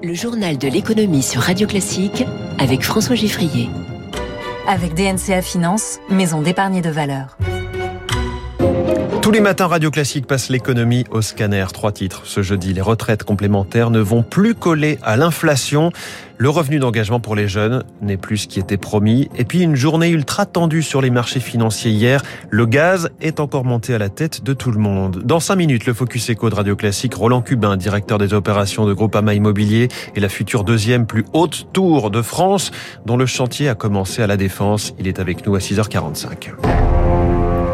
Le journal de l'économie sur Radio Classique avec François Giffrier. Avec DNCA Finance, maison d'épargne de valeur. Tous les matins, Radio Classique passe l'économie au scanner. Trois titres. Ce jeudi, les retraites complémentaires ne vont plus coller à l'inflation. Le revenu d'engagement pour les jeunes n'est plus ce qui était promis. Et puis une journée ultra tendue sur les marchés financiers hier. Le gaz est encore monté à la tête de tout le monde. Dans cinq minutes, le Focus Eco de Radio Classique, Roland Cubin, directeur des opérations de Groupama Immobilier et la future deuxième plus haute tour de France, dont le chantier a commencé à la Défense. Il est avec nous à 6h45.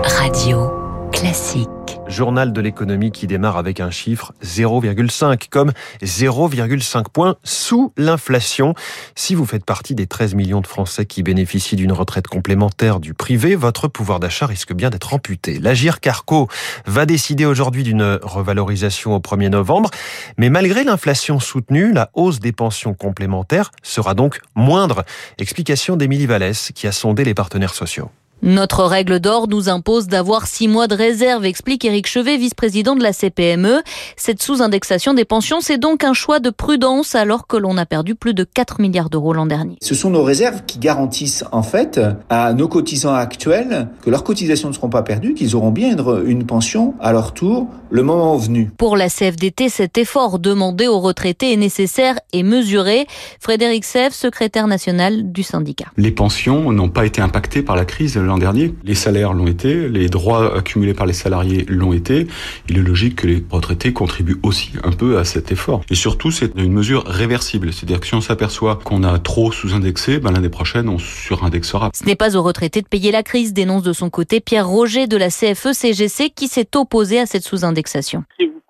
Radio classique. Journal de l'économie qui démarre avec un chiffre 0,5 comme 0,5 points sous l'inflation. Si vous faites partie des 13 millions de Français qui bénéficient d'une retraite complémentaire du privé, votre pouvoir d'achat risque bien d'être amputé. L'Agir Carco va décider aujourd'hui d'une revalorisation au 1er novembre, mais malgré l'inflation soutenue, la hausse des pensions complémentaires sera donc moindre. Explication d'Émilie Vallès qui a sondé les partenaires sociaux. Notre règle d'or nous impose d'avoir six mois de réserve, explique Éric Chevet, vice-président de la CPME. Cette sous-indexation des pensions, c'est donc un choix de prudence alors que l'on a perdu plus de 4 milliards d'euros l'an dernier. Ce sont nos réserves qui garantissent en fait à nos cotisants actuels que leurs cotisations ne seront pas perdues, qu'ils auront bien une pension à leur tour le moment venu. Pour la CFDT, cet effort demandé aux retraités est nécessaire et mesuré. Frédéric Sèvres, secrétaire national du syndicat. Les pensions n'ont pas été impactées par la crise l'an dernier. Les salaires l'ont été, les droits accumulés par les salariés l'ont été. Il est logique que les retraités contribuent aussi un peu à cet effort. Et surtout, c'est une mesure réversible. C'est-à-dire que si on s'aperçoit qu'on a trop sous-indexé, ben l'année prochaine, on surindexera. Ce n'est pas aux retraités de payer la crise, dénonce de son côté Pierre Roger de la CFE-CGC qui s'est opposé à cette sous-indexation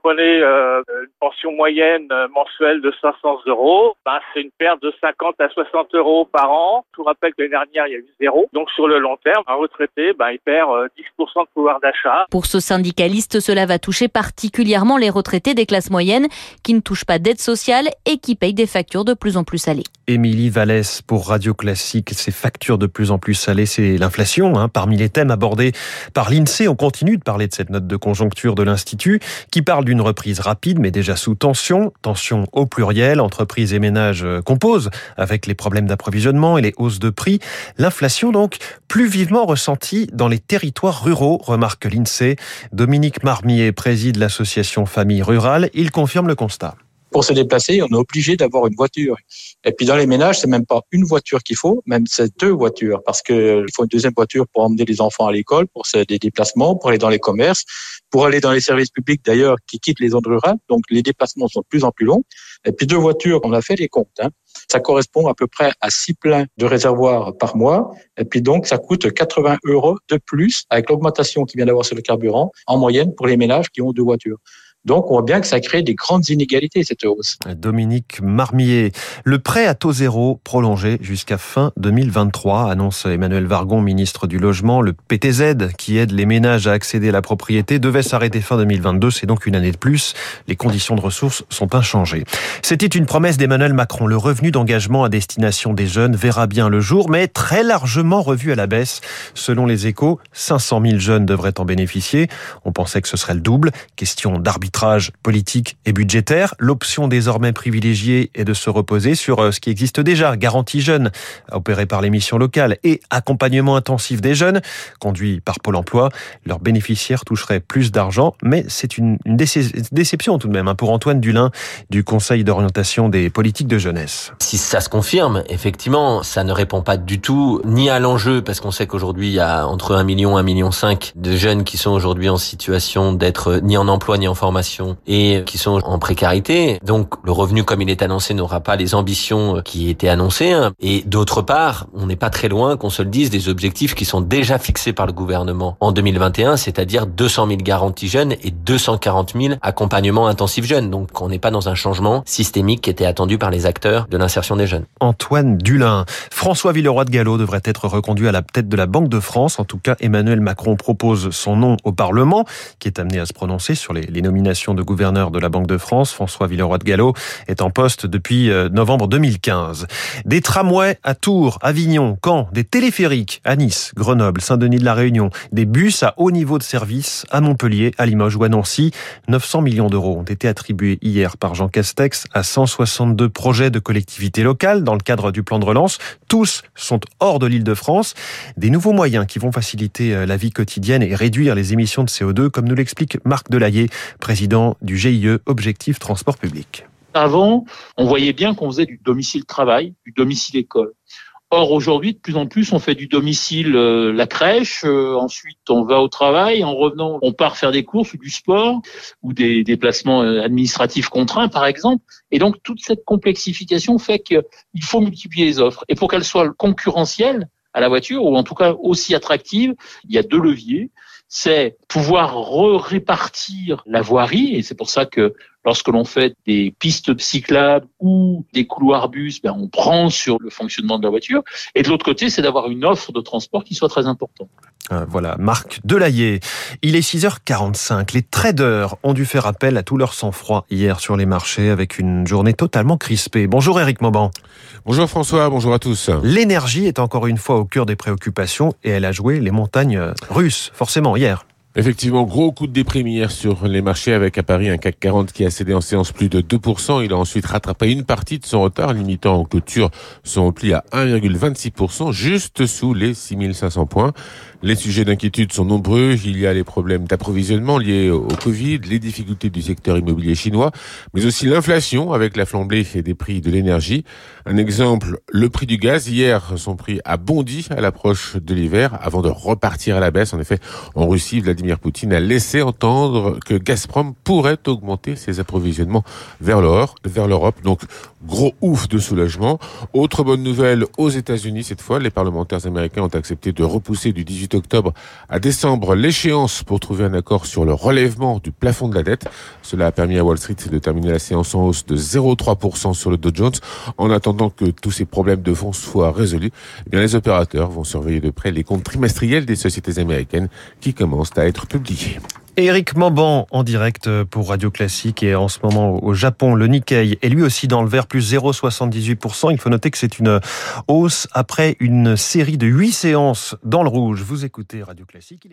prenez euh, une pension moyenne euh, mensuelle de 500 euros, ben, c'est une perte de 50 à 60 euros par an. Je vous rappelle que l'année dernière, il y a eu zéro. Donc sur le long terme, un retraité, ben, il perd 10% euh, de pouvoir d'achat. Pour ce syndicaliste, cela va toucher particulièrement les retraités des classes moyennes qui ne touchent pas d'aide sociale et qui payent des factures de plus en plus salées. Émilie Vallès pour Radio Classique, ces factures de plus en plus salées, c'est l'inflation. Hein. Parmi les thèmes abordés par l'INSEE, on continue de parler de cette note de conjoncture de l'Institut qui parle du une reprise rapide, mais déjà sous tension. Tension au pluriel. Entreprises et ménages euh, composent avec les problèmes d'approvisionnement et les hausses de prix. L'inflation, donc, plus vivement ressentie dans les territoires ruraux, remarque l'INSEE. Dominique Marmier préside l'association Famille Rurale. Il confirme le constat pour se déplacer, on est obligé d'avoir une voiture. Et puis dans les ménages, c'est même pas une voiture qu'il faut, même c'est deux voitures, parce que il faut une deuxième voiture pour emmener les enfants à l'école, pour des déplacements, pour aller dans les commerces, pour aller dans les services publics d'ailleurs qui quittent les zones rurales. Donc les déplacements sont de plus en plus longs. Et puis deux voitures, on a fait les comptes. Hein. Ça correspond à peu près à six pleins de réservoirs par mois. Et puis donc, ça coûte 80 euros de plus avec l'augmentation qui vient d'avoir sur le carburant en moyenne pour les ménages qui ont deux voitures. Donc, on voit bien que ça crée des grandes inégalités, cette hausse. Dominique Marmier. Le prêt à taux zéro prolongé jusqu'à fin 2023, annonce Emmanuel Vargon, ministre du Logement. Le PTZ, qui aide les ménages à accéder à la propriété, devait s'arrêter fin 2022. C'est donc une année de plus. Les conditions de ressources sont inchangées. C'était une promesse d'Emmanuel Macron. Le revenu d'engagement à destination des jeunes verra bien le jour, mais très largement revu à la baisse. Selon les échos, 500 000 jeunes devraient en bénéficier. On pensait que ce serait le double. Question d'arbitrage politique et budgétaire. L'option désormais privilégiée est de se reposer sur euh, ce qui existe déjà, garantie jeune, opérée par les missions locales, et accompagnement intensif des jeunes, conduit par Pôle emploi. Leurs bénéficiaires toucheraient plus d'argent, mais c'est une, déception tout de même hein, pour Antoine Dulin du Conseil d'orientation des politiques de jeunesse. Si ça se confirme, effectivement, ça ne répond pas du tout ni à l'enjeu, parce qu'on sait qu'aujourd'hui, il y a entre 1 million et 1 million 5 de jeunes qui sont aujourd'hui en situation d'être ni en emploi ni en formation et qui sont en précarité. Donc le revenu comme il est annoncé n'aura pas les ambitions qui étaient annoncées. Hein. Et d'autre part, on n'est pas très loin qu'on se le dise des objectifs qui sont déjà fixés par le gouvernement en 2021, c'est-à-dire 200 000 garanties jeunes et 240 000 accompagnements intensifs jeunes. Donc on n'est pas dans un changement systémique qui était attendu par les acteurs de l'insertion des jeunes. Antoine Dulin. François Villeroy de Gallo devrait être reconduit à la tête de la Banque de France. En tout cas, Emmanuel Macron propose son nom au Parlement, qui est amené à se prononcer sur les, les nominations de gouverneur de la Banque de France. François Villeroy de Gallo est en poste depuis euh, novembre 2015. Des tramways à Tours, Avignon, Caen, des téléphériques à Nice, Grenoble, Saint-Denis de la Réunion, des bus à haut niveau de service à Montpellier, à Limoges ou à Nancy. 900 millions d'euros ont été attribués hier par Jean Castex à 162 projets de collectivités locales dans le cadre du plan de relance. Tous sont hors de l'île de France. Des nouveaux moyens qui vont faciliter euh, la vie quotidienne et réduire les émissions de CO2, comme nous l'explique Marc Delayer, président du GIE Objectif Transport Public. Avant, on voyait bien qu'on faisait du domicile travail, du domicile école. Or aujourd'hui, de plus en plus, on fait du domicile euh, la crèche, euh, ensuite on va au travail, en revenant, on part faire des courses ou du sport ou des déplacements administratifs contraints, par exemple. Et donc toute cette complexification fait qu'il faut multiplier les offres. Et pour qu'elles soient concurrentielles, à la voiture, ou en tout cas aussi attractive, il y a deux leviers. C'est pouvoir répartir la voirie, et c'est pour ça que lorsque l'on fait des pistes cyclables ou des couloirs bus, ben on prend sur le fonctionnement de la voiture. Et de l'autre côté, c'est d'avoir une offre de transport qui soit très importante. Euh, voilà, Marc Delayer. Il est 6h45. Les traders ont dû faire appel à tout leur sang-froid hier sur les marchés avec une journée totalement crispée. Bonjour Eric Mauban. Bonjour François, bonjour à tous. L'énergie est encore une fois au cœur des préoccupations et elle a joué les montagnes russes, forcément, hier. Effectivement, gros coup de déprime hier sur les marchés avec à Paris un CAC 40 qui a cédé en séance plus de 2%. Il a ensuite rattrapé une partie de son retard, limitant en clôture son repli à 1,26%, juste sous les 6500 points. Les sujets d'inquiétude sont nombreux. Il y a les problèmes d'approvisionnement liés au Covid, les difficultés du secteur immobilier chinois, mais aussi l'inflation avec la flambée des prix de l'énergie. Un exemple, le prix du gaz. Hier, son prix a bondi à l'approche de l'hiver avant de repartir à la baisse. En effet, en Russie, Vladimir Poutine a laissé entendre que Gazprom pourrait augmenter ses approvisionnements vers l'Europe. Donc, gros ouf de soulagement. Autre bonne nouvelle aux États-Unis cette fois, les parlementaires américains ont accepté de repousser du 18 octobre à décembre l'échéance pour trouver un accord sur le relèvement du plafond de la dette. Cela a permis à Wall Street de terminer la séance en hausse de 0,3% sur le Dow Jones. En attendant que tous ces problèmes de fonds soient résolus, eh bien les opérateurs vont surveiller de près les comptes trimestriels des sociétés américaines qui commencent à être publiés. Éric Mamban en direct pour Radio Classique et en ce moment au Japon, le Nikkei est lui aussi dans le vert, plus 0,78%. Il faut noter que c'est une hausse après une série de huit séances dans le rouge. Vous écoutez Radio Classique.